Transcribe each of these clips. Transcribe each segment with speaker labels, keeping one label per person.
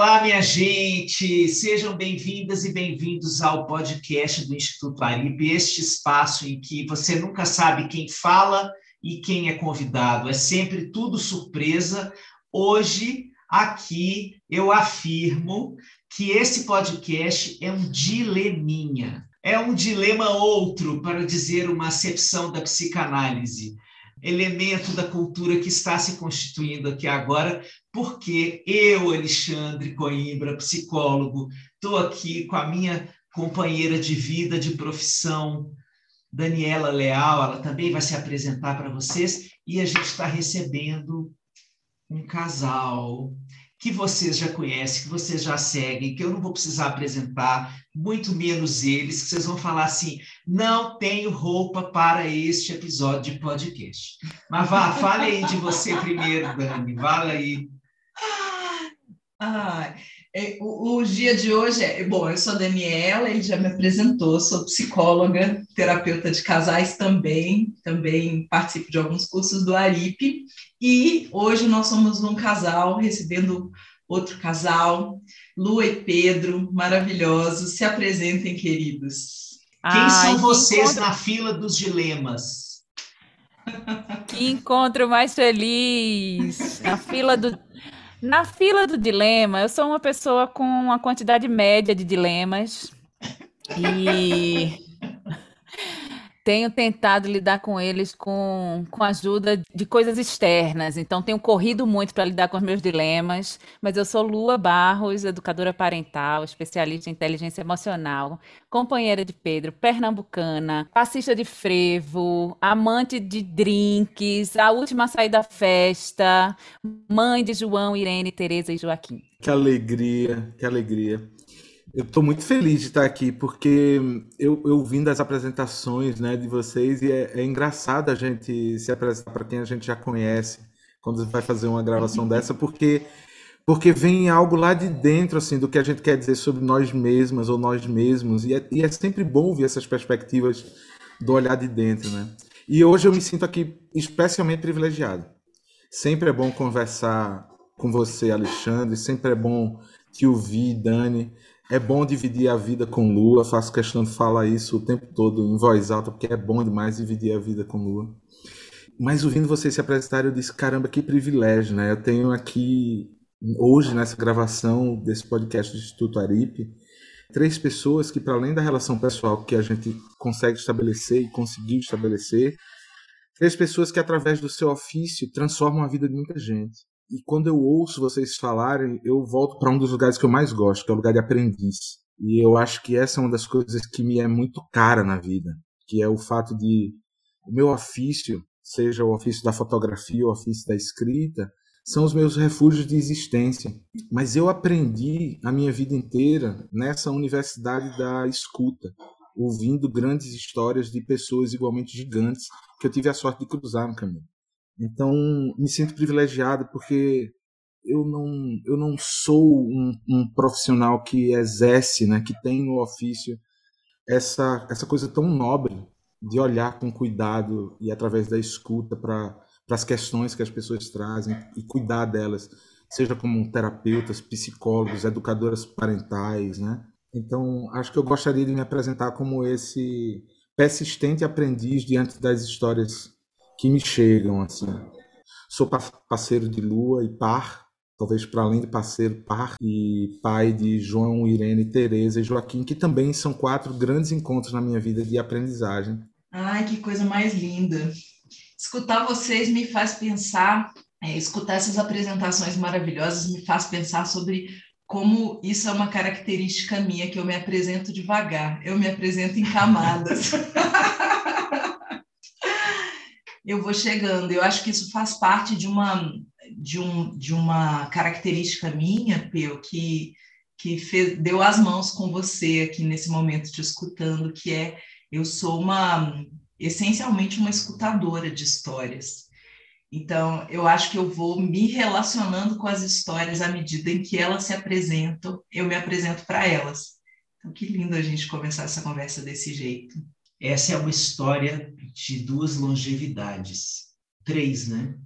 Speaker 1: Olá, minha gente! Sejam bem-vindas e bem-vindos ao podcast do Instituto Aripe, este espaço em que você nunca sabe quem fala e quem é convidado, é sempre tudo surpresa. Hoje, aqui, eu afirmo que esse podcast é um dileminha, é um dilema outro, para dizer uma acepção da psicanálise elemento da cultura que está se constituindo aqui agora, porque eu, Alexandre Coimbra, psicólogo, estou aqui com a minha companheira de vida, de profissão, Daniela Leal, ela também vai se apresentar para vocês, e a gente está recebendo um casal que vocês já conhecem, que vocês já seguem, que eu não vou precisar apresentar, muito menos eles, que vocês vão falar assim: não tenho roupa para este episódio de podcast. Mas vá, fale aí de você primeiro, Dani, fala aí.
Speaker 2: Ah, é, o, o, dia de hoje é. Bom, eu sou Daniela, ele já me apresentou, sou psicóloga, terapeuta de casais também, também participo de alguns cursos do ARIP, e hoje nós somos um casal recebendo outro casal, Lu e Pedro, maravilhosos. Se apresentem, queridos.
Speaker 1: Quem Ai, são vocês encontro... na fila dos dilemas?
Speaker 3: Que encontro mais feliz! Na fila do na fila do dilema, eu sou uma pessoa com uma quantidade média de dilemas. E tenho tentado lidar com eles com, com a ajuda de coisas externas. Então, tenho corrido muito para lidar com os meus dilemas. Mas eu sou Lua Barros, educadora parental, especialista em inteligência emocional, companheira de Pedro, pernambucana, passista de frevo, amante de drinks, a última a sair da festa, mãe de João, Irene, Tereza e Joaquim.
Speaker 4: Que alegria, que alegria. Eu estou muito feliz de estar aqui, porque eu, eu vim das apresentações né, de vocês e é, é engraçado a gente se apresentar para quem a gente já conhece quando vai fazer uma gravação dessa, porque porque vem algo lá de dentro assim do que a gente quer dizer sobre nós mesmas ou nós mesmos e é, e é sempre bom ver essas perspectivas do olhar de dentro, né? E hoje eu me sinto aqui especialmente privilegiado. Sempre é bom conversar com você, Alexandre. Sempre é bom te ouvir, Dani. É bom dividir a vida com Lua, faço questão de falar isso o tempo todo em voz alta, porque é bom demais dividir a vida com Lua. Mas ouvindo vocês se apresentarem, eu disse: caramba, que privilégio, né? Eu tenho aqui, hoje, nessa gravação desse podcast do Instituto Aripe, três pessoas que, para além da relação pessoal que a gente consegue estabelecer e conseguiu estabelecer, três pessoas que, através do seu ofício, transformam a vida de muita gente. E quando eu ouço vocês falarem, eu volto para um dos lugares que eu mais gosto, que é o lugar de aprendiz. E eu acho que essa é uma das coisas que me é muito cara na vida, que é o fato de o meu ofício, seja o ofício da fotografia, o ofício da escrita, são os meus refúgios de existência. Mas eu aprendi a minha vida inteira nessa universidade da escuta, ouvindo grandes histórias de pessoas igualmente gigantes que eu tive a sorte de cruzar no caminho. Então, me sinto privilegiado porque eu não, eu não sou um, um, profissional que exerce, né, que tem no ofício essa, essa coisa tão nobre de olhar com cuidado e através da escuta para as questões que as pessoas trazem e cuidar delas, seja como terapeutas, psicólogos, educadoras parentais, né? Então, acho que eu gostaria de me apresentar como esse persistente aprendiz diante das histórias que me chegam assim. Sou parceiro de Lua e par, talvez para além de parceiro, par e pai de João, Irene, Tereza e Joaquim, que também são quatro grandes encontros na minha vida de aprendizagem.
Speaker 2: Ai, que coisa mais linda. Escutar vocês me faz pensar, é, escutar essas apresentações maravilhosas me faz pensar sobre como isso é uma característica minha, que eu me apresento devagar, eu me apresento em camadas. eu vou chegando. Eu acho que isso faz parte de uma, de um, de uma característica minha, Peu, que, que fez, deu as mãos com você aqui nesse momento te escutando, que é eu sou uma essencialmente uma escutadora de histórias. Então, eu acho que eu vou me relacionando com as histórias à medida em que elas se apresentam, eu me apresento para elas. Então, que lindo a gente começar essa conversa desse jeito.
Speaker 1: Essa é uma história de duas longevidades, três, né?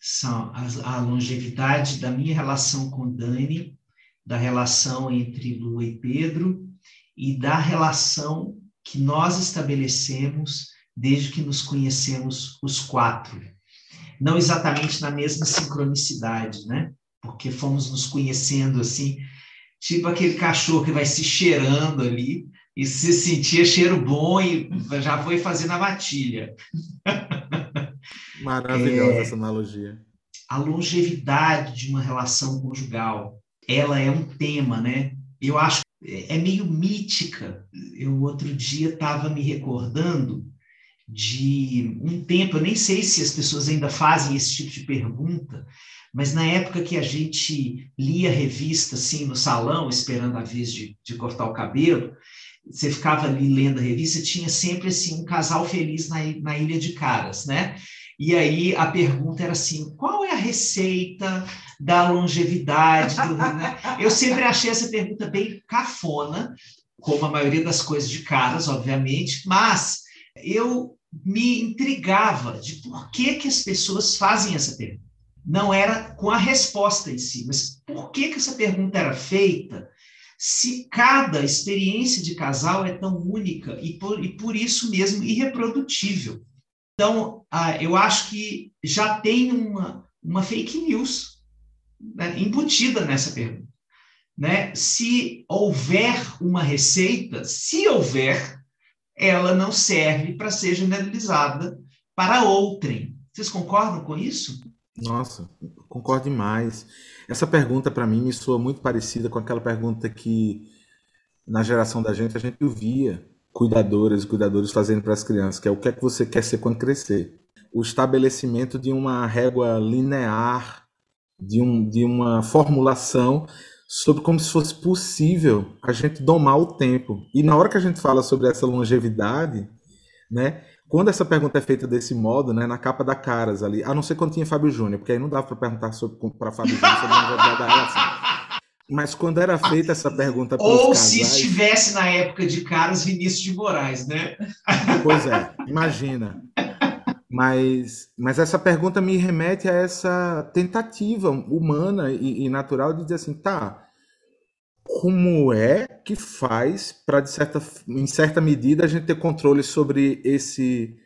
Speaker 1: São a, a longevidade da minha relação com Dani da relação entre Lua e Pedro e da relação que nós estabelecemos desde que nos conhecemos os quatro. Não exatamente na mesma sincronicidade, né? Porque fomos nos conhecendo assim, tipo aquele cachorro que vai se cheirando ali e se sentia cheiro bom e já foi fazendo a matilha.
Speaker 4: Maravilhosa é, essa analogia.
Speaker 1: A longevidade de uma relação conjugal, ela é um tema, né? Eu acho é meio mítica. Eu outro dia estava me recordando de um tempo, eu nem sei se as pessoas ainda fazem esse tipo de pergunta, mas na época que a gente lia revista assim no salão, esperando a vez de, de cortar o cabelo, você ficava ali lendo a revista, tinha sempre assim um casal feliz na, na Ilha de Caras, né? E aí a pergunta era assim: qual é a receita da longevidade? Do, né? Eu sempre achei essa pergunta bem cafona, como a maioria das coisas de caras, obviamente, mas eu me intrigava de por que, que as pessoas fazem essa pergunta. Não era com a resposta em si, mas por que, que essa pergunta era feita se cada experiência de casal é tão única e por, e por isso mesmo irreprodutível. Então, ah, eu acho que já tem uma, uma fake news né, embutida nessa pergunta. Né? Se houver uma receita, se houver, ela não serve para ser generalizada para outrem. Vocês concordam com isso?
Speaker 4: Nossa, concordo demais. Essa pergunta para mim me soa muito parecida com aquela pergunta que na geração da gente a gente ouvia cuidadoras e cuidadores fazendo para as crianças, que é o que é que você quer ser quando crescer. O estabelecimento de uma régua linear, de, um, de uma formulação sobre como se fosse possível a gente domar o tempo. E na hora que a gente fala sobre essa longevidade, né, quando essa pergunta é feita desse modo, né, na capa da Caras ali, a não ser quando tinha Fábio Júnior, porque aí não dava para perguntar para Fábio Júnior sobre a longevidade da relação. Mas quando era feita essa pergunta
Speaker 1: Ou casais... se estivesse na época de Caras Vinícius de Moraes, né?
Speaker 4: Pois é, imagina. Mas, mas essa pergunta me remete a essa tentativa humana e, e natural de dizer assim, tá, como é que faz para, de certa, em certa medida, a gente ter controle sobre esse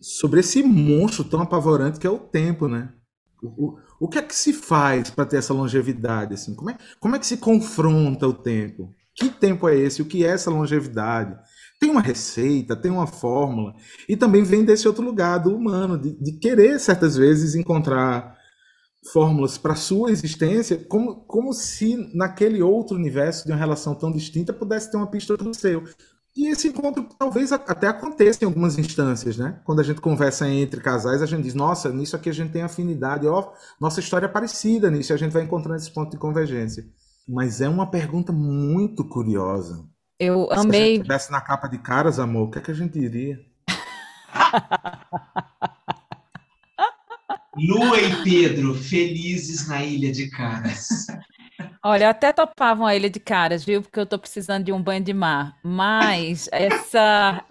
Speaker 4: sobre esse monstro tão apavorante que é o tempo, né? O, o que é que se faz para ter essa longevidade? Assim? Como, é, como é que se confronta o tempo? Que tempo é esse? O que é essa longevidade? Tem uma receita, tem uma fórmula. E também vem desse outro lugar do humano, de, de querer, certas vezes, encontrar fórmulas para sua existência, como, como se naquele outro universo de uma relação tão distinta pudesse ter uma pista do seu. E esse encontro talvez até aconteça em algumas instâncias, né? Quando a gente conversa entre casais, a gente diz, nossa, nisso aqui a gente tem afinidade, ó, nossa história é parecida nisso, e a gente vai encontrando esse ponto de convergência. Mas é uma pergunta muito curiosa.
Speaker 3: Eu amei. Se a gente
Speaker 4: estivesse na capa de caras, amor, o que, é que a gente diria?
Speaker 1: Lua e Pedro, felizes na Ilha de Caras.
Speaker 3: Olha, até topavam a Ilha de Caras, viu? Porque eu estou precisando de um banho de mar. Mas essa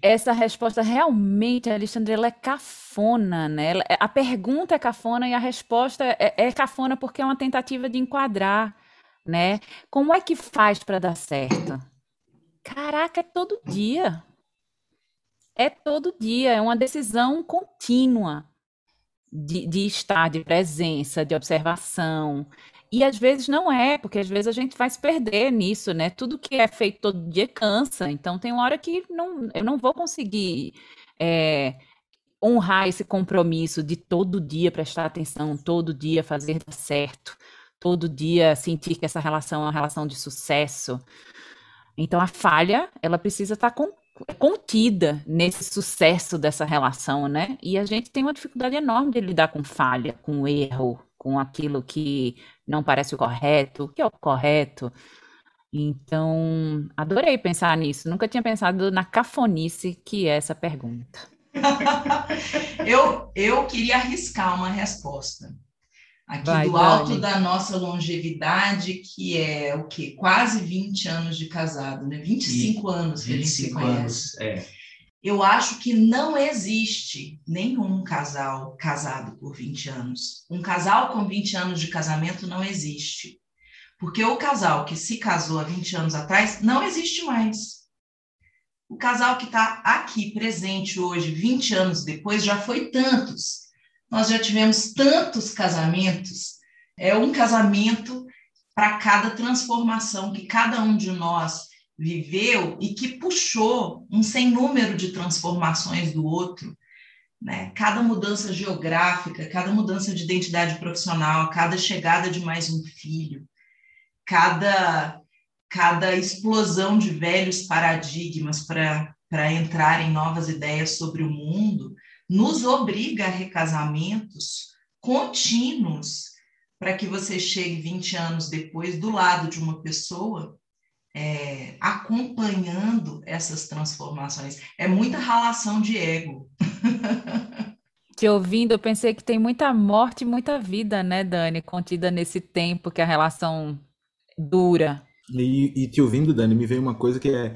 Speaker 3: essa resposta realmente, Alexandre, ela é cafona, né? É, a pergunta é cafona e a resposta é, é cafona porque é uma tentativa de enquadrar, né? Como é que faz para dar certo? Caraca, é todo dia. É todo dia, é uma decisão contínua de, de estar, de presença, de observação. E às vezes não é, porque às vezes a gente vai se perder nisso, né? Tudo que é feito todo dia cansa. Então tem uma hora que não, eu não vou conseguir é, honrar esse compromisso de todo dia prestar atenção, todo dia fazer dar certo, todo dia sentir que essa relação é uma relação de sucesso. Então a falha, ela precisa estar com, contida nesse sucesso dessa relação, né? E a gente tem uma dificuldade enorme de lidar com falha, com erro, com aquilo que não parece o correto, o que é o correto. Então, adorei pensar nisso. Nunca tinha pensado na cafonice que é essa pergunta.
Speaker 2: eu, eu queria arriscar uma resposta. Aqui Vai, do alto Dani. da nossa longevidade, que é o quê? Quase 20 anos de casado, né? 25 e, anos que 25 a gente se conhece. Anos, é. Eu acho que não existe nenhum casal casado por 20 anos. Um casal com 20 anos de casamento não existe. Porque o casal que se casou há 20 anos atrás não existe mais. O casal que está aqui presente hoje, 20 anos depois, já foi tantos. Nós já tivemos tantos casamentos. É um casamento para cada transformação que cada um de nós viveu e que puxou um sem número de transformações do outro. Né? Cada mudança geográfica, cada mudança de identidade profissional, cada chegada de mais um filho, cada, cada explosão de velhos paradigmas para entrar em novas ideias sobre o mundo, nos obriga a recasamentos contínuos para que você chegue 20 anos depois do lado de uma pessoa é, acompanhando essas transformações. É muita relação de ego.
Speaker 3: Te ouvindo, eu pensei que tem muita morte e muita vida, né, Dani, contida nesse tempo que a relação dura.
Speaker 4: E, e te ouvindo, Dani, me veio uma coisa que é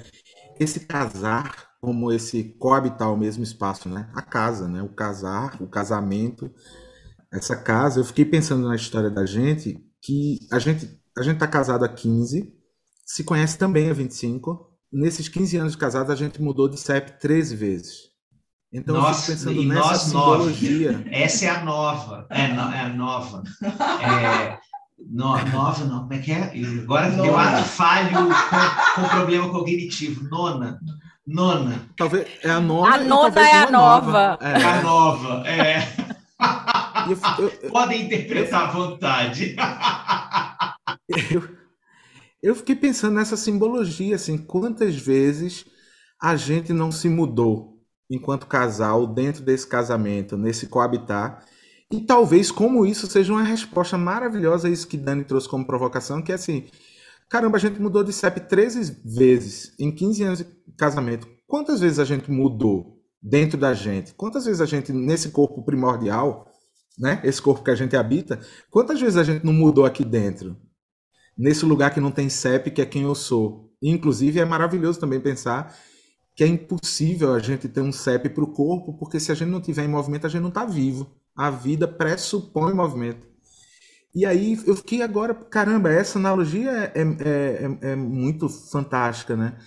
Speaker 4: esse casar como esse coabitar o mesmo espaço, né? A casa, né? O casar, o casamento, essa casa. Eu fiquei pensando na história da gente que a gente a gente tá casado há 15, se conhece também há 25. Nesses 15 anos de casado, a gente mudou de CEP 13 vezes. Então,
Speaker 1: nós, eu fico pensando nessa simbologia. Nove. Essa é a nova. É, no, é a nova. É, no, nova, não. Como é que é? Agora Nona. eu acho falho com, com problema cognitivo. Nona. Nona.
Speaker 4: Talvez é a nova.
Speaker 3: A nona é a nova. nova.
Speaker 1: É. A nova, é. Eu, eu, eu, Podem interpretar à vontade.
Speaker 4: Eu, eu fiquei pensando nessa simbologia, assim, quantas vezes a gente não se mudou enquanto casal dentro desse casamento, nesse coabitar, e talvez como isso seja uma resposta maravilhosa a isso que Dani trouxe como provocação, que é assim, caramba, a gente mudou de CEP 13 vezes em 15 anos de casamento. Quantas vezes a gente mudou dentro da gente? Quantas vezes a gente, nesse corpo primordial, né, esse corpo que a gente habita, quantas vezes a gente não mudou aqui dentro? nesse lugar que não tem CEP, que é quem eu sou. Inclusive, é maravilhoso também pensar que é impossível a gente ter um CEP para o corpo, porque se a gente não tiver em movimento, a gente não está vivo. A vida pressupõe movimento. E aí eu fiquei agora, caramba, essa analogia é, é, é, é muito fantástica, né?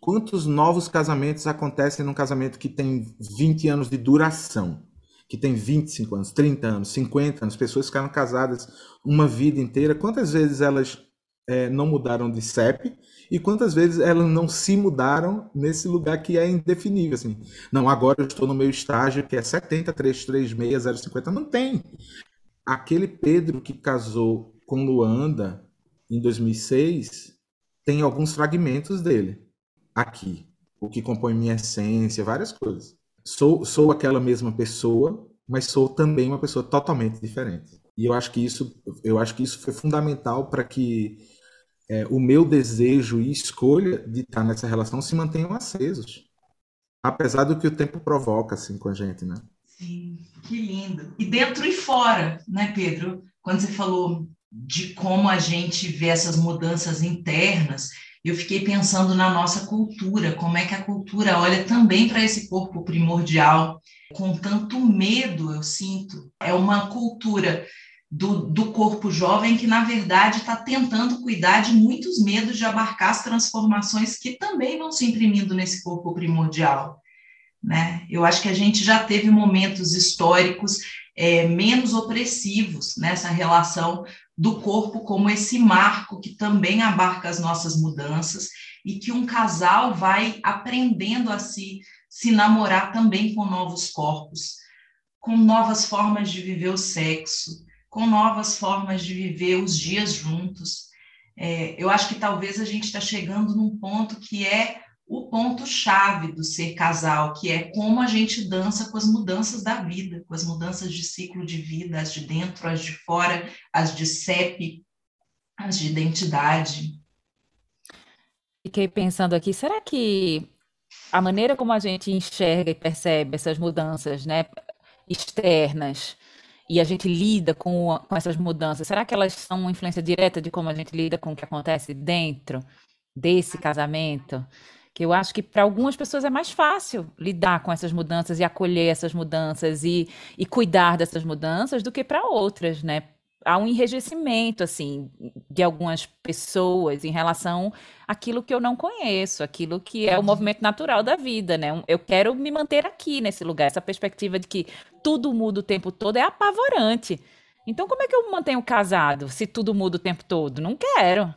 Speaker 4: Quantos novos casamentos acontecem num casamento que tem 20 anos de duração? que tem 25 anos, 30 anos, 50 anos, pessoas ficaram casadas uma vida inteira, quantas vezes elas é, não mudaram de CEP e quantas vezes elas não se mudaram nesse lugar que é indefinível, assim. Não, agora eu estou no meu estágio que é 70, 336, 050, não tem. Aquele Pedro que casou com Luanda em 2006 tem alguns fragmentos dele aqui, o que compõe minha essência, várias coisas sou, sou aquela mesma pessoa, mas sou também uma pessoa totalmente diferente. E eu acho que isso, eu acho que isso foi fundamental para que é, o meu desejo e escolha de estar nessa relação se mantenham acesos. Apesar do que o tempo provoca assim com a gente, né?
Speaker 2: Sim, que lindo. E dentro e fora, né, Pedro? Quando você falou de como a gente vê essas mudanças internas, eu fiquei pensando na nossa cultura, como é que a cultura olha também para esse corpo primordial, com tanto medo, eu sinto. É uma cultura do, do corpo jovem que, na verdade, está tentando cuidar de muitos medos de abarcar as transformações que também vão se imprimindo nesse corpo primordial. Né? Eu acho que a gente já teve momentos históricos é, menos opressivos nessa relação do corpo como esse marco que também abarca as nossas mudanças e que um casal vai aprendendo a se, se namorar também com novos corpos, com novas formas de viver o sexo, com novas formas de viver os dias juntos. É, eu acho que talvez a gente está chegando num ponto que é o ponto-chave do ser casal, que é como a gente dança com as mudanças da vida, com as mudanças de ciclo de vida, as de dentro, as de fora, as de CEP, as de identidade.
Speaker 3: Fiquei pensando aqui, será que a maneira como a gente enxerga e percebe essas mudanças né, externas e a gente lida com, com essas mudanças, será que elas são uma influência direta de como a gente lida com o que acontece dentro desse casamento? Que eu acho que para algumas pessoas é mais fácil lidar com essas mudanças e acolher essas mudanças e, e cuidar dessas mudanças do que para outras, né? há um enrijecimento assim de algumas pessoas em relação àquilo que eu não conheço, aquilo que é o movimento natural da vida, né? Eu quero me manter aqui nesse lugar. Essa perspectiva de que tudo muda o tempo todo é apavorante. Então, como é que eu mantenho casado se tudo muda o tempo todo? Não quero.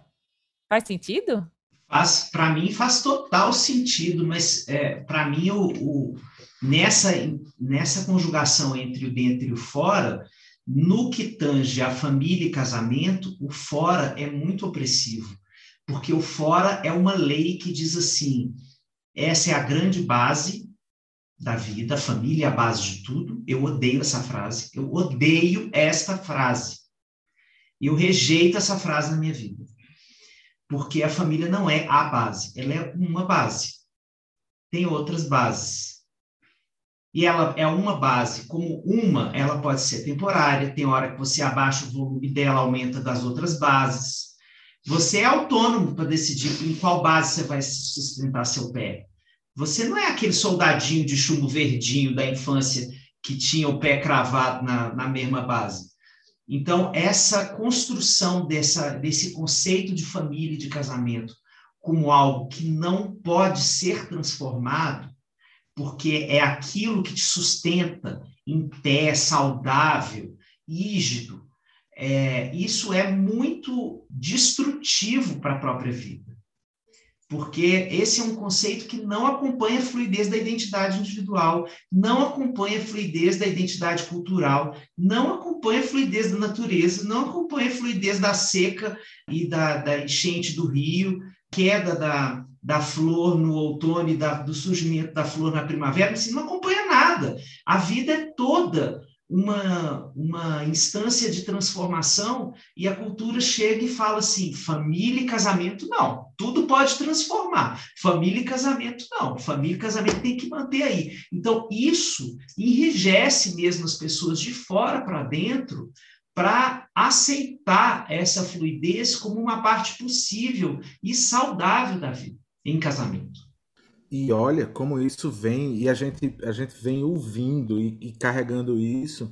Speaker 3: Faz sentido?
Speaker 1: Faz, para mim faz total sentido, mas é, para mim o, o, nessa nessa conjugação entre o dentro e o fora no que tange a família e casamento, o fora é muito opressivo, porque o fora é uma lei que diz assim: essa é a grande base da vida, a família é a base de tudo. Eu odeio essa frase, eu odeio esta frase. Eu rejeito essa frase na minha vida. Porque a família não é a base, ela é uma base. Tem outras bases e ela é uma base, como uma, ela pode ser temporária, tem hora que você abaixa o volume dela, aumenta das outras bases. Você é autônomo para decidir em qual base você vai sustentar seu pé. Você não é aquele soldadinho de chumbo verdinho da infância que tinha o pé cravado na, na mesma base. Então, essa construção dessa, desse conceito de família e de casamento como algo que não pode ser transformado, porque é aquilo que te sustenta em pé, saudável, rígido. É, isso é muito destrutivo para a própria vida. Porque esse é um conceito que não acompanha a fluidez da identidade individual, não acompanha a fluidez da identidade cultural, não acompanha a fluidez da natureza, não acompanha a fluidez da seca e da, da enchente do rio, queda da, da flor no outono e da, do surgimento da flor na primavera, você não acompanha nada. A vida é toda uma, uma instância de transformação e a cultura chega e fala assim: família e casamento não, tudo pode transformar. Família e casamento não, família e casamento tem que manter aí. Então, isso enrijece mesmo as pessoas de fora para dentro para aceitar essa fluidez como uma parte possível e saudável da vida em casamento.
Speaker 4: E olha como isso vem, e a gente, a gente vem ouvindo e, e carregando isso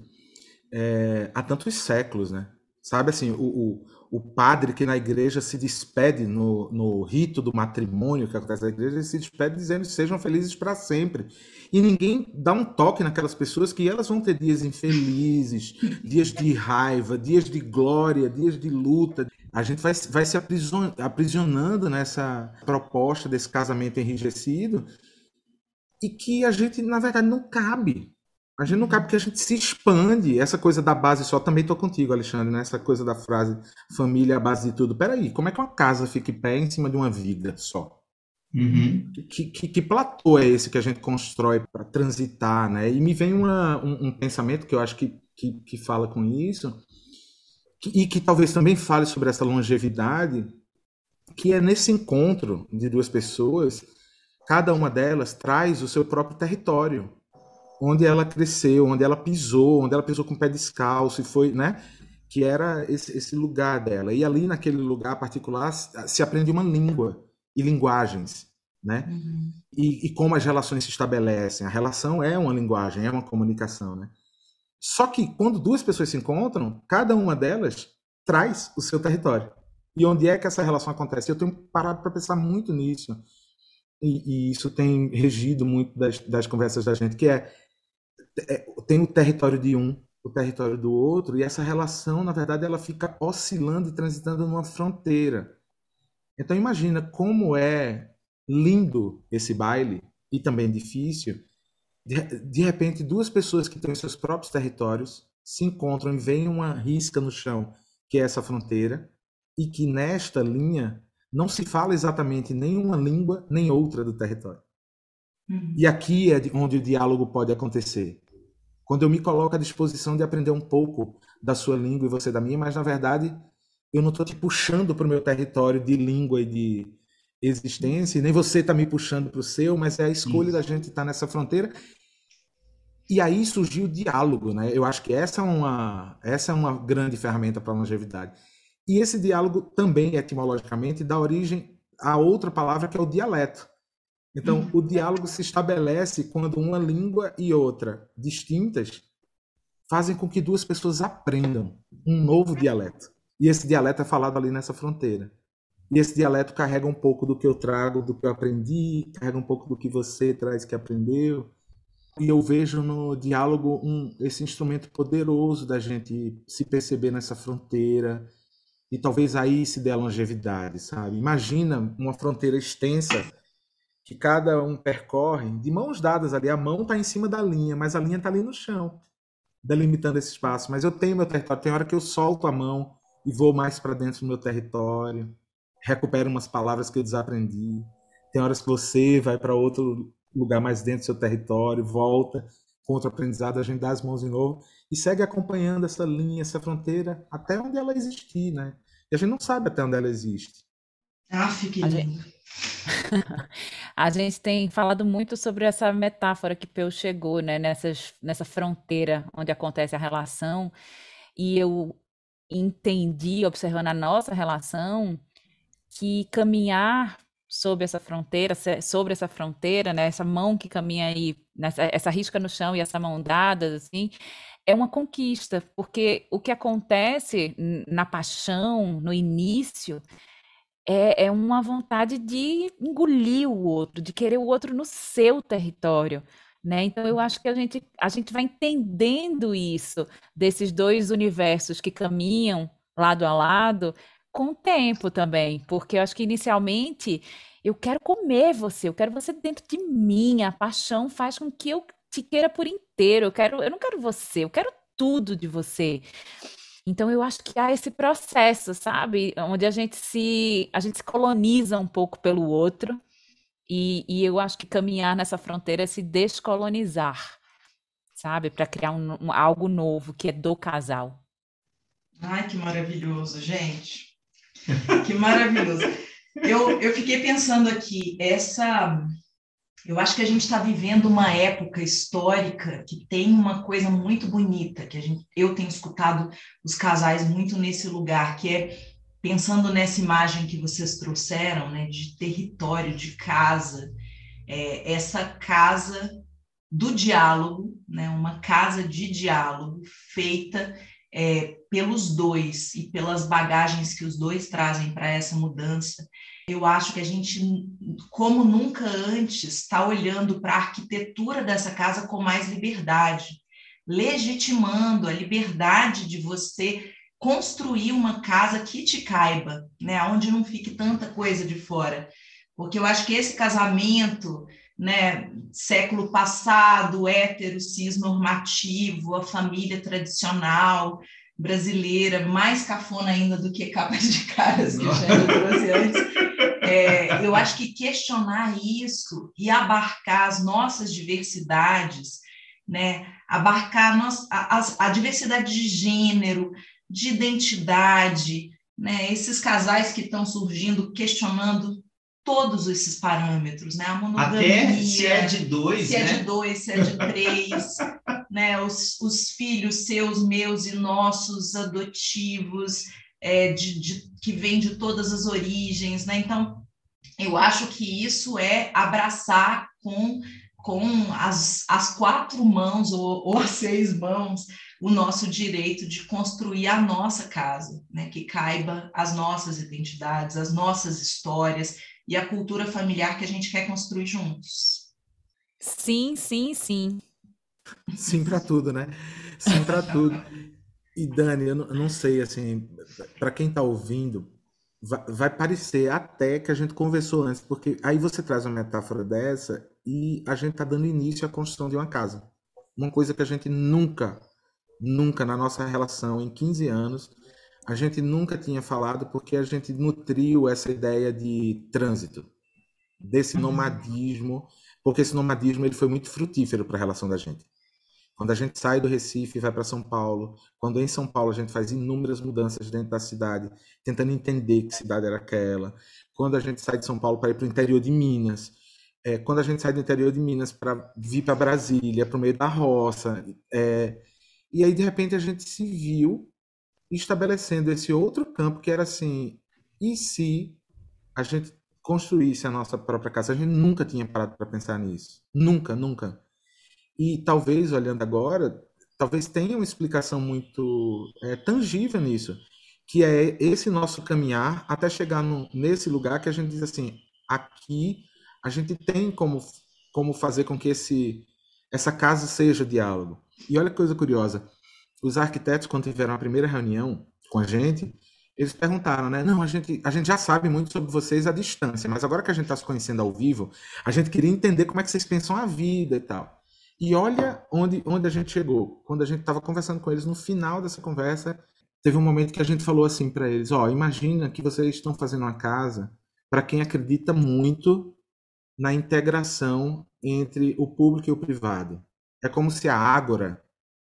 Speaker 4: é, há tantos séculos, né? Sabe assim, o, o, o, padre que na igreja se despede no, no rito do matrimônio que acontece na igreja, ele se despede dizendo sejam felizes para sempre. E ninguém dá um toque naquelas pessoas que elas vão ter dias infelizes, dias de raiva, dias de glória, dias de luta, a gente vai, vai se aprisionando nessa proposta desse casamento enrijecido e que a gente, na verdade, não cabe. A gente não cabe porque a gente se expande. Essa coisa da base só, também estou contigo, Alexandre, né? essa coisa da frase família é a base de tudo. Peraí, como é que uma casa fica em pé em cima de uma vida só? Uhum. Que, que, que, platô é esse que a gente constrói para transitar, né? E me vem uma, um, um, pensamento que eu acho que, que, que fala com isso, e que talvez também fale sobre essa longevidade, que é nesse encontro de duas pessoas, cada uma delas traz o seu próprio território, onde ela cresceu, onde ela pisou, onde ela pisou com o pé descalço e foi, né? Que era esse, esse lugar dela. E ali naquele lugar particular se aprende uma língua e linguagens, né? Uhum. E, e como as relações se estabelecem. A relação é uma linguagem, é uma comunicação, né? Só que quando duas pessoas se encontram, cada uma delas traz o seu território. E onde é que essa relação acontece? Eu tenho parado para pensar muito nisso. E, e, isso tem regido muito das, das conversas da gente, que é, é, tem o território de um, o território do outro, e essa relação, na verdade, ela fica oscilando e transitando numa fronteira. Então imagina como é lindo esse baile, e também difícil, de, de repente, duas pessoas que têm seus próprios territórios se encontram e veem uma risca no chão, que é essa fronteira, e que nesta linha não se fala exatamente nenhuma língua nem outra do território. Uhum. E aqui é onde o diálogo pode acontecer. Quando eu me coloco à disposição de aprender um pouco da sua língua e você da minha, mas na verdade eu não estou te puxando para o meu território de língua e de existência, nem você está me puxando para o seu, mas é a escolha da gente estar tá nessa fronteira e aí surgiu o diálogo, né? Eu acho que essa é uma, essa é uma grande ferramenta para a longevidade. E esse diálogo também, etimologicamente, dá origem a outra palavra que é o dialeto. Então, uhum. o diálogo se estabelece quando uma língua e outra distintas fazem com que duas pessoas aprendam um novo dialeto. E esse dialeto é falado ali nessa fronteira. E esse dialeto carrega um pouco do que eu trago, do que eu aprendi, carrega um pouco do que você traz que aprendeu. E eu vejo no diálogo um, esse instrumento poderoso da gente se perceber nessa fronteira. E talvez aí se dê a longevidade, sabe? Imagina uma fronteira extensa que cada um percorre de mãos dadas ali. A mão está em cima da linha, mas a linha está ali no chão, delimitando esse espaço. Mas eu tenho meu território. Tem hora que eu solto a mão e vou mais para dentro do meu território recupera umas palavras que eu desaprendi. Tem horas que você vai para outro lugar mais dentro do seu território, volta com outro aprendizado, a gente dá as mãos de novo e segue acompanhando essa linha, essa fronteira até onde ela existir, né? E a gente não sabe até onde ela existe.
Speaker 2: Ah, fique lindo.
Speaker 3: Gente... a gente tem falado muito sobre essa metáfora que Peu chegou, né? Nessas, nessa fronteira onde acontece a relação. E eu entendi, observando a nossa relação, que caminhar sobre essa fronteira, sobre essa fronteira, né, essa mão que caminha aí, nessa, essa risca no chão e essa mão dada, assim, é uma conquista, porque o que acontece na paixão, no início, é, é uma vontade de engolir o outro, de querer o outro no seu território. Né? Então eu acho que a gente, a gente vai entendendo isso desses dois universos que caminham lado a lado, com o tempo também, porque eu acho que inicialmente eu quero comer você, eu quero você dentro de mim, a paixão faz com que eu te queira por inteiro, eu quero, eu não quero você, eu quero tudo de você. Então eu acho que há esse processo, sabe, onde a gente se a gente se coloniza um pouco pelo outro. E, e eu acho que caminhar nessa fronteira é se descolonizar, sabe, para criar um, um, algo novo que é do casal.
Speaker 2: Ai, que maravilhoso, gente. Que maravilhoso. Eu, eu fiquei pensando aqui, essa. Eu acho que a gente está vivendo uma época histórica que tem uma coisa muito bonita, que a gente, eu tenho escutado os casais muito nesse lugar, que é pensando nessa imagem que vocês trouxeram, né, de território, de casa, é, essa casa do diálogo, né, uma casa de diálogo feita é, pelos dois e pelas bagagens que os dois trazem para essa mudança, eu acho que a gente, como nunca antes, está olhando para a arquitetura dessa casa com mais liberdade, legitimando a liberdade de você construir uma casa que te caiba, né, onde não fique tanta coisa de fora. Porque eu acho que esse casamento né, século passado, hétero, cis normativo, a família tradicional brasileira, mais cafona ainda do que capaz de caras que já trouxe antes. É, eu acho que questionar isso e abarcar as nossas diversidades, né, abarcar a, nossa, a, a diversidade de gênero, de identidade, né, esses casais que estão surgindo questionando todos esses parâmetros, né? A
Speaker 1: monogamia, Até se é de dois,
Speaker 2: se
Speaker 1: né?
Speaker 2: é de dois, se é de três, né? Os, os filhos seus, meus e nossos adotivos, é, de, de, que vêm de todas as origens, né? Então, eu acho que isso é abraçar com, com as, as quatro mãos ou, ou seis mãos o nosso direito de construir a nossa casa, né? Que caiba as nossas identidades, as nossas histórias e a cultura familiar que a gente quer construir juntos.
Speaker 3: Sim, sim, sim.
Speaker 4: Sim para tudo, né? Sim para tudo. E Dani, eu não, sei, assim, para quem está ouvindo, vai, vai, parecer até que a gente conversou antes, porque aí você traz uma metáfora dessa e a gente está dando início à construção de uma casa. Uma coisa que a gente nunca, nunca na nossa relação em 15 anos, a gente nunca tinha falado porque a gente nutriu essa ideia de trânsito, desse uhum. nomadismo, porque esse nomadismo ele foi muito frutífero para a relação da gente. Quando a gente sai do Recife e vai para São Paulo, quando em São Paulo a gente faz inúmeras mudanças dentro da cidade, tentando entender que cidade era aquela, quando a gente sai de São Paulo para ir para o interior de Minas, é, quando a gente sai do interior de Minas para vir para Brasília, para o meio da roça, é, e aí de repente a gente se viu estabelecendo esse outro campo que era assim, e se a gente construísse a nossa própria casa? A gente nunca tinha parado para pensar nisso. Nunca, nunca. E talvez, olhando agora, talvez tenha uma explicação muito é, tangível nisso, que é esse nosso caminhar até chegar no, nesse lugar que a gente diz assim, aqui a gente tem como, como fazer com que esse, essa casa seja diálogo. E olha que coisa curiosa, os arquitetos, quando tiveram a primeira reunião com a gente, eles perguntaram, né? Não, a gente, a gente já sabe muito sobre vocês à distância, mas agora que a gente está se conhecendo ao vivo, a gente queria entender como é que vocês pensam a vida e tal. E olha onde, onde a gente chegou. Quando a gente estava conversando com eles, no final dessa conversa, teve um momento que a gente falou assim para eles: Ó, oh, imagina que vocês estão fazendo uma casa para quem acredita muito na integração entre o público e o privado. É como se a Ágora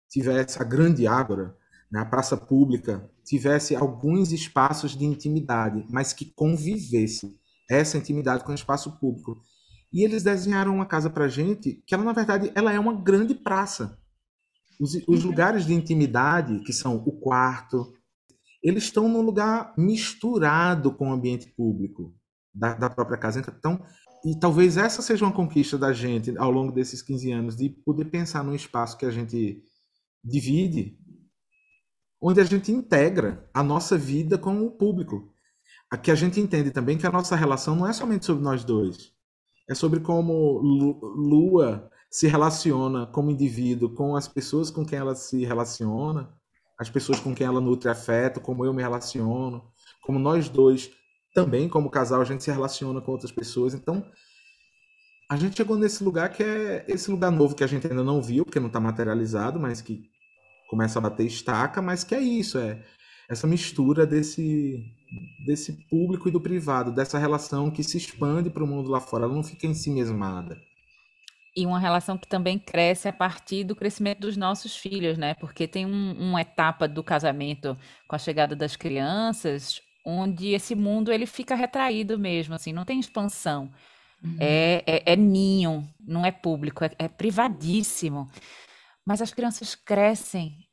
Speaker 4: tivesse, a grande Ágora, na praça pública, tivesse alguns espaços de intimidade, mas que convivesse essa intimidade com o espaço público. E eles desenharam uma casa para gente que ela na verdade ela é uma grande praça. Os, os uhum. lugares de intimidade, que são o quarto, eles estão num lugar misturado com o ambiente público da, da própria casa. Então, e talvez essa seja uma conquista da gente ao longo desses 15 anos, de poder pensar num espaço que a gente divide onde a gente integra a nossa vida com o público. Aqui a gente entende também que a nossa relação não é somente sobre nós dois. É sobre como Lua se relaciona como indivíduo com as pessoas com quem ela se relaciona, as pessoas com quem ela nutre afeto, como eu me relaciono, como nós dois também, como casal, a gente se relaciona com outras pessoas. Então, a gente chegou nesse lugar que é esse lugar novo que a gente ainda não viu, porque não está materializado, mas que começa a bater estaca, mas que é isso, é essa mistura desse desse público e do privado, dessa relação que se expande para o mundo lá fora, ela não fica em si mesmada.
Speaker 3: E uma relação que também cresce a partir do crescimento dos nossos filhos, né? Porque tem um, uma etapa do casamento com a chegada das crianças, onde esse mundo ele fica retraído mesmo, assim, não tem expansão. Uhum. É, é, é, ninho, não é público, é, é privadíssimo. Mas as crianças crescem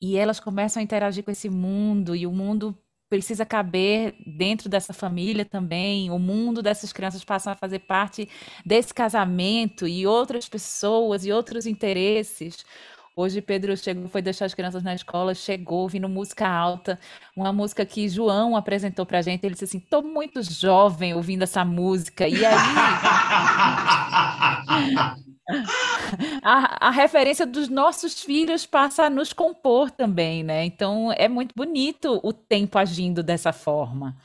Speaker 3: e elas começam a interagir com esse mundo e o mundo precisa caber dentro dessa família também. O mundo dessas crianças passa a fazer parte desse casamento e outras pessoas e outros interesses. Hoje Pedro chegou, foi deixar as crianças na escola, chegou ouvindo música alta, uma música que João apresentou pra gente. Ele disse assim: "Tô muito jovem ouvindo essa música". E aí a, a, referência dos nossos filhos passa a nos compor também, né? Então é muito bonito o tempo agindo dessa forma.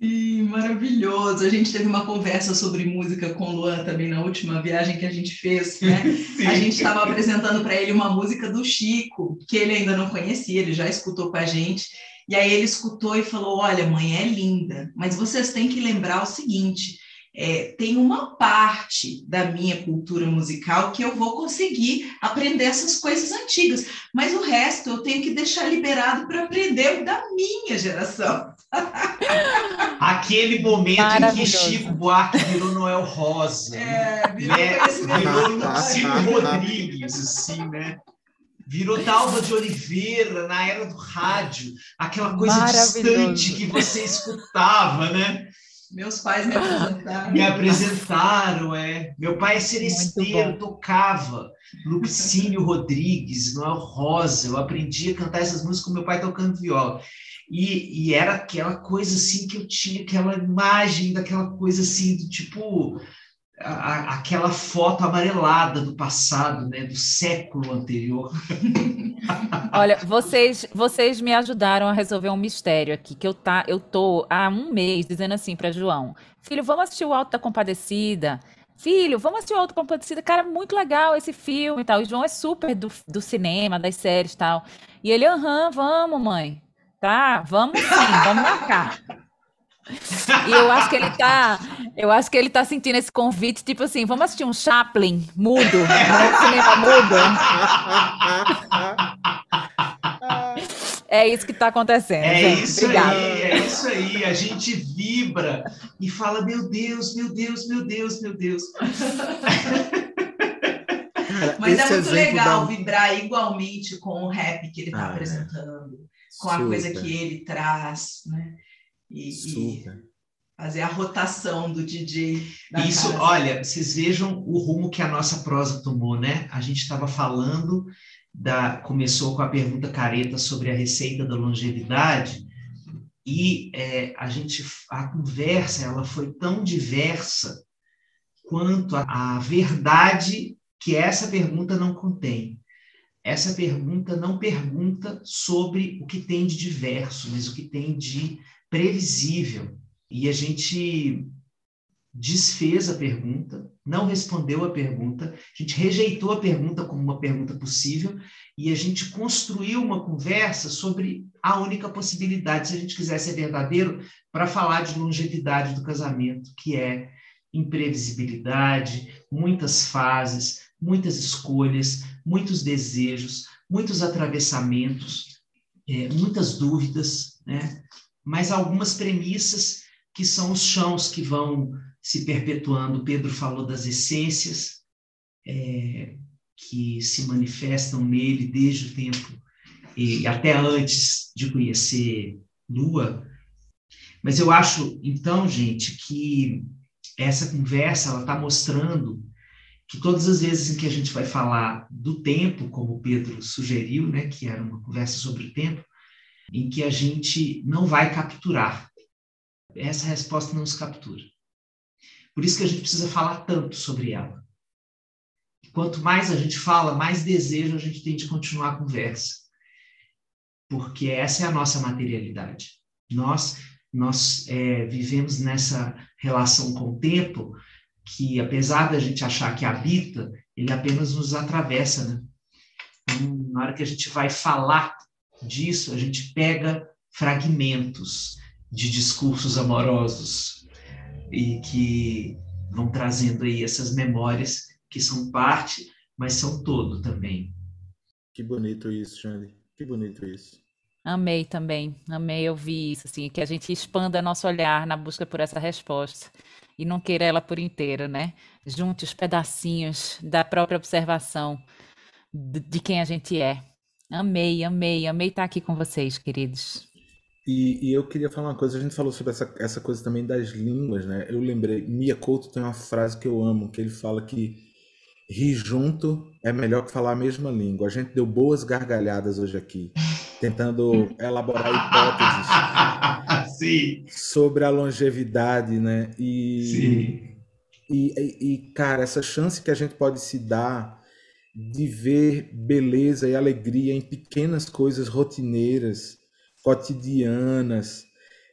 Speaker 2: Sim, maravilhoso. A gente teve uma conversa sobre música com o Luan também na última viagem que a gente fez, né? a gente estava apresentando para ele uma música do Chico, que ele ainda não conhecia, ele já escutou com a gente. E aí ele escutou e falou: Olha, mãe, é linda, mas vocês têm que lembrar o seguinte: é, tem uma parte da minha cultura musical que eu vou conseguir aprender essas coisas antigas, mas o resto eu tenho que deixar liberado para aprender da minha geração.
Speaker 1: Aquele momento em que Chico Buarque virou Noel Rosa, é, virou, né? virou Luciano Rodrigues, assim, né? Virou Dalva de Oliveira na era do rádio, aquela coisa distante que você escutava, né?
Speaker 2: Meus pais me apresentaram.
Speaker 1: Me apresentaram, é. Meu pai é seresteiro, tocava. Lupicínio Rodrigues, Noel Rosa. Eu aprendi a cantar essas músicas com meu pai tocando viola. E, e era aquela coisa assim que eu tinha, aquela imagem daquela coisa assim, do tipo a, aquela foto amarelada do passado, né, do século anterior.
Speaker 3: Olha, vocês, vocês me ajudaram a resolver um mistério aqui, que eu tá, eu tô há um mês dizendo assim para João, filho, vamos assistir o Alto da Compadecida. Filho, vamos assistir o Alto da Compadecida. Cara, muito legal esse filme e tal. E João é super do, do cinema, das séries e tal. E ele, aham, vamos, mãe. Tá, vamos sim, vamos marcar. E eu acho que ele tá, eu acho que ele tá sentindo esse convite, tipo assim, vamos assistir um Chaplin mudo, né? cinema mudo. É isso que está acontecendo.
Speaker 1: É gente. isso Obrigada. aí, é isso aí. A gente vibra e fala: meu Deus, meu Deus, meu Deus, meu Deus.
Speaker 2: Mas é muito legal da... vibrar igualmente com o rap que ele está ah, apresentando, com super. a coisa que ele traz, né? E, e fazer a rotação do DJ.
Speaker 1: Isso,
Speaker 2: casa.
Speaker 1: olha, vocês vejam o rumo que a nossa prosa tomou, né? A gente estava falando da, começou com a pergunta careta sobre a receita da longevidade, e é, a gente, a conversa, ela foi tão diversa quanto a, a verdade que essa pergunta não contém. Essa pergunta não pergunta sobre o que tem de diverso, mas o que tem de previsível. E a gente desfez a pergunta, não respondeu a pergunta, a gente rejeitou a pergunta como uma pergunta possível e a gente construiu uma conversa sobre a única possibilidade, se a gente quiser ser verdadeiro, para falar de longevidade do casamento, que é imprevisibilidade, muitas fases, muitas escolhas, muitos desejos, muitos atravessamentos, é, muitas dúvidas, né? Mas algumas premissas que são os chãos que vão se perpetuando. Pedro falou das essências é, que se manifestam nele desde o tempo e até antes de conhecer Lua. Mas eu acho, então, gente, que essa conversa ela está mostrando que todas as vezes em que a gente vai falar do tempo, como o Pedro sugeriu, né, que era uma conversa sobre o tempo, em que a gente não vai capturar. Essa resposta não se captura. Por isso que a gente precisa falar tanto sobre ela. Quanto mais a gente fala, mais desejo a gente tem de continuar a conversa. Porque essa é a nossa materialidade. Nós, nós é, vivemos nessa relação com o tempo que, apesar da gente achar que habita, ele apenas nos atravessa. Né? Então, na hora que a gente vai falar disso, a gente pega fragmentos de discursos amorosos, e que vão trazendo aí essas memórias que são parte, mas são todo também.
Speaker 4: Que bonito isso, Jane. Que bonito isso.
Speaker 3: Amei também, amei ouvir isso, assim, que a gente expanda nosso olhar na busca por essa resposta e não queira ela por inteiro, né? Junte os pedacinhos da própria observação de quem a gente é. Amei, amei, amei estar aqui com vocês, queridos.
Speaker 4: E, e, eu queria falar uma coisa, a gente falou sobre essa, essa coisa também das línguas, né? Eu lembrei, Mia Couto tem uma frase que eu amo, que ele fala que rir junto é melhor que falar a mesma língua. A gente deu boas gargalhadas hoje aqui, tentando elaborar hipóteses
Speaker 1: Sim.
Speaker 4: sobre a longevidade, né? E, Sim. E, e, e, cara, essa chance que a gente pode se dar de ver beleza e alegria em pequenas coisas rotineiras cotidianas.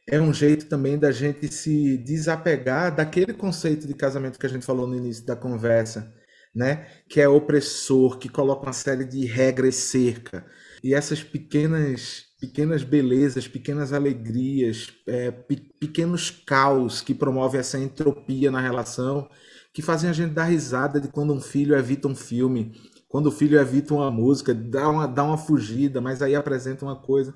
Speaker 4: É um jeito também da gente se desapegar daquele conceito de casamento que a gente falou no início da conversa, né? Que é opressor, que coloca uma série de regras cerca. E essas pequenas pequenas belezas, pequenas alegrias, é, pe pequenos caos que promovem essa entropia na relação, que fazem a gente dar risada de quando um filho evita um filme, quando o filho evita uma música, dá uma, dá uma fugida, mas aí apresenta uma coisa.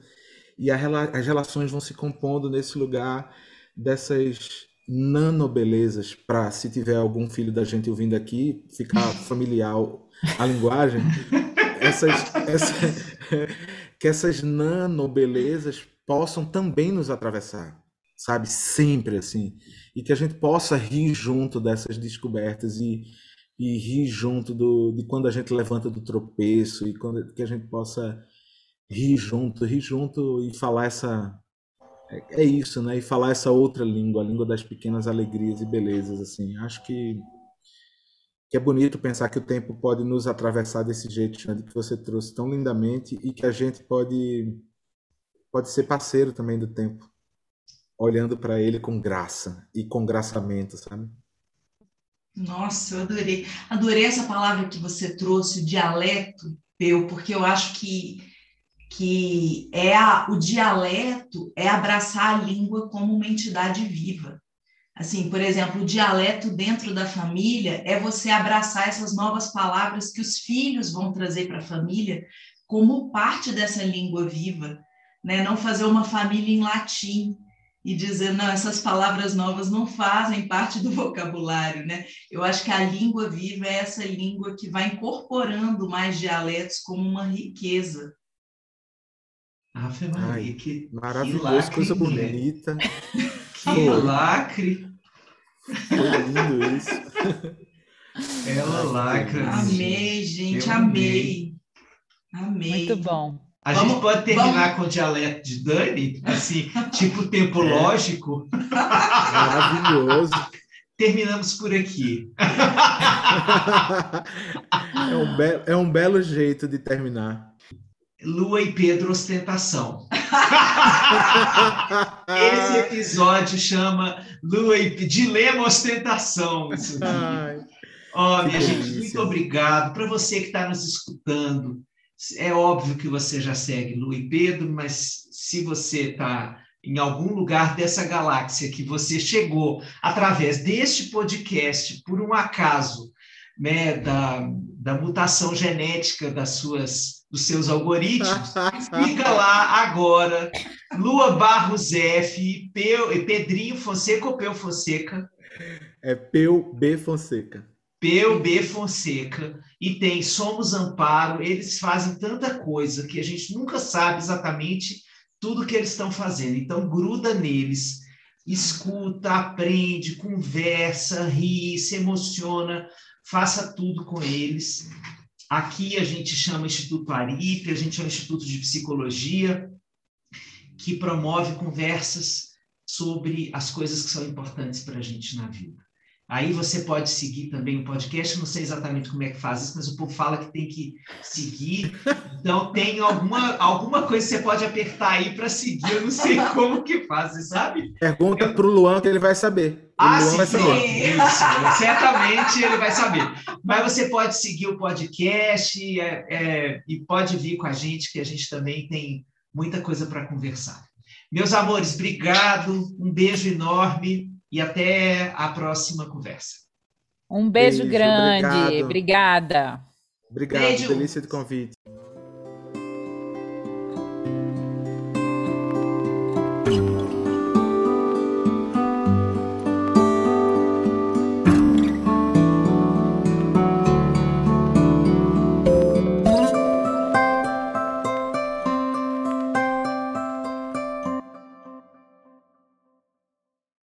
Speaker 4: E a, as relações vão se compondo nesse lugar dessas nanobelezas para se tiver algum filho da gente ouvindo aqui ficar familiar a linguagem. Essas, essa, que essas nanobelezas possam também nos atravessar sabe? Sempre assim. E que a gente possa rir junto dessas descobertas e, e rir junto do, de quando a gente levanta do tropeço e quando que a gente possa rir junto, rir junto e falar essa. É, é isso, né? E falar essa outra língua, a língua das pequenas alegrias e belezas, assim. Acho que, que é bonito pensar que o tempo pode nos atravessar desse jeito, Xande, que você trouxe tão lindamente e que a gente pode, pode ser parceiro também do tempo, olhando para ele com graça e com graçamento, sabe?
Speaker 2: Nossa, eu adorei. Adorei essa palavra que você trouxe, o dialeto, eu, porque eu acho que que é a, o dialeto é abraçar a língua como uma entidade viva. Assim, por exemplo, o dialeto dentro da família é você abraçar essas novas palavras que os filhos vão trazer para a família como parte dessa língua viva, né? Não fazer uma família em latim e dizer não, essas palavras novas não fazem parte do vocabulário, né? Eu acho que a língua viva é essa língua que vai incorporando mais dialetos como uma riqueza
Speaker 1: Ave Maria, Ai, que
Speaker 4: maravilhoso, que lacre, coisa bonita.
Speaker 1: que lacre.
Speaker 4: Foi lindo isso.
Speaker 1: Ela lacra.
Speaker 2: Amei, gente, amei. Amei.
Speaker 3: Muito bom.
Speaker 1: A
Speaker 2: Vamos-
Speaker 1: gente pode terminar
Speaker 2: vamos-
Speaker 1: com o dialeto de Dani, assim, tipo tempo
Speaker 4: É.
Speaker 1: lógico.
Speaker 4: Maravilhoso.
Speaker 1: Terminamos por aqui.
Speaker 4: É um, be- é um belo jeito de terminar.
Speaker 1: Lua e Pedro Ostentação. Esse episódio chama Lua e Dilema Ostentação. Isso.
Speaker 4: Ai,
Speaker 1: minha gente,
Speaker 4: delícia.
Speaker 1: muito obrigado. Para você que está nos escutando, é óbvio que você já segue Lu e Pedro, mas se você está em algum lugar dessa galáxia que você chegou através deste podcast, por um acaso, né, da, da mutação genética das suas, dos seus algoritmos, Siga lá agora, Lua Barros F, Peu- Pedrinho Fonseca ou Peu Fonseca,
Speaker 4: é Peu B. Fonseca.
Speaker 1: Peu B Fonseca, e tem Somos Amparo, eles fazem tanta coisa que a gente nunca sabe exatamente tudo que eles estão fazendo. Então, gruda neles, escuta, aprende, conversa, ri, se emociona, faça tudo com eles. Aqui a gente chama Instituto Aripe, a gente é um instituto de psicologia que promove conversas sobre as coisas que são importantes para a gente na vida. Aí você pode seguir também o podcast, não sei exatamente como é que faz isso, mas o povo fala que tem que seguir. Então tem alguma, alguma coisa que você pode apertar aí para seguir, eu não sei como que faz, você sabe?
Speaker 4: Pergunta pro Luan que ele vai saber. O
Speaker 1: Ah,
Speaker 4: Luan
Speaker 1: sim,
Speaker 4: vai saber.
Speaker 1: Isso, certamente ele vai saber. Mas você pode seguir o podcast é, é, e pode vir com a gente, que a gente também tem muita coisa para conversar. Meus amores, obrigado, um beijo enorme e até a próxima conversa.
Speaker 3: Um beijo,
Speaker 4: Beijo,
Speaker 3: grande.
Speaker 4: obrigado.
Speaker 3: Obrigada.
Speaker 4: Obrigado,
Speaker 2: Beijo.
Speaker 4: delícia de convite.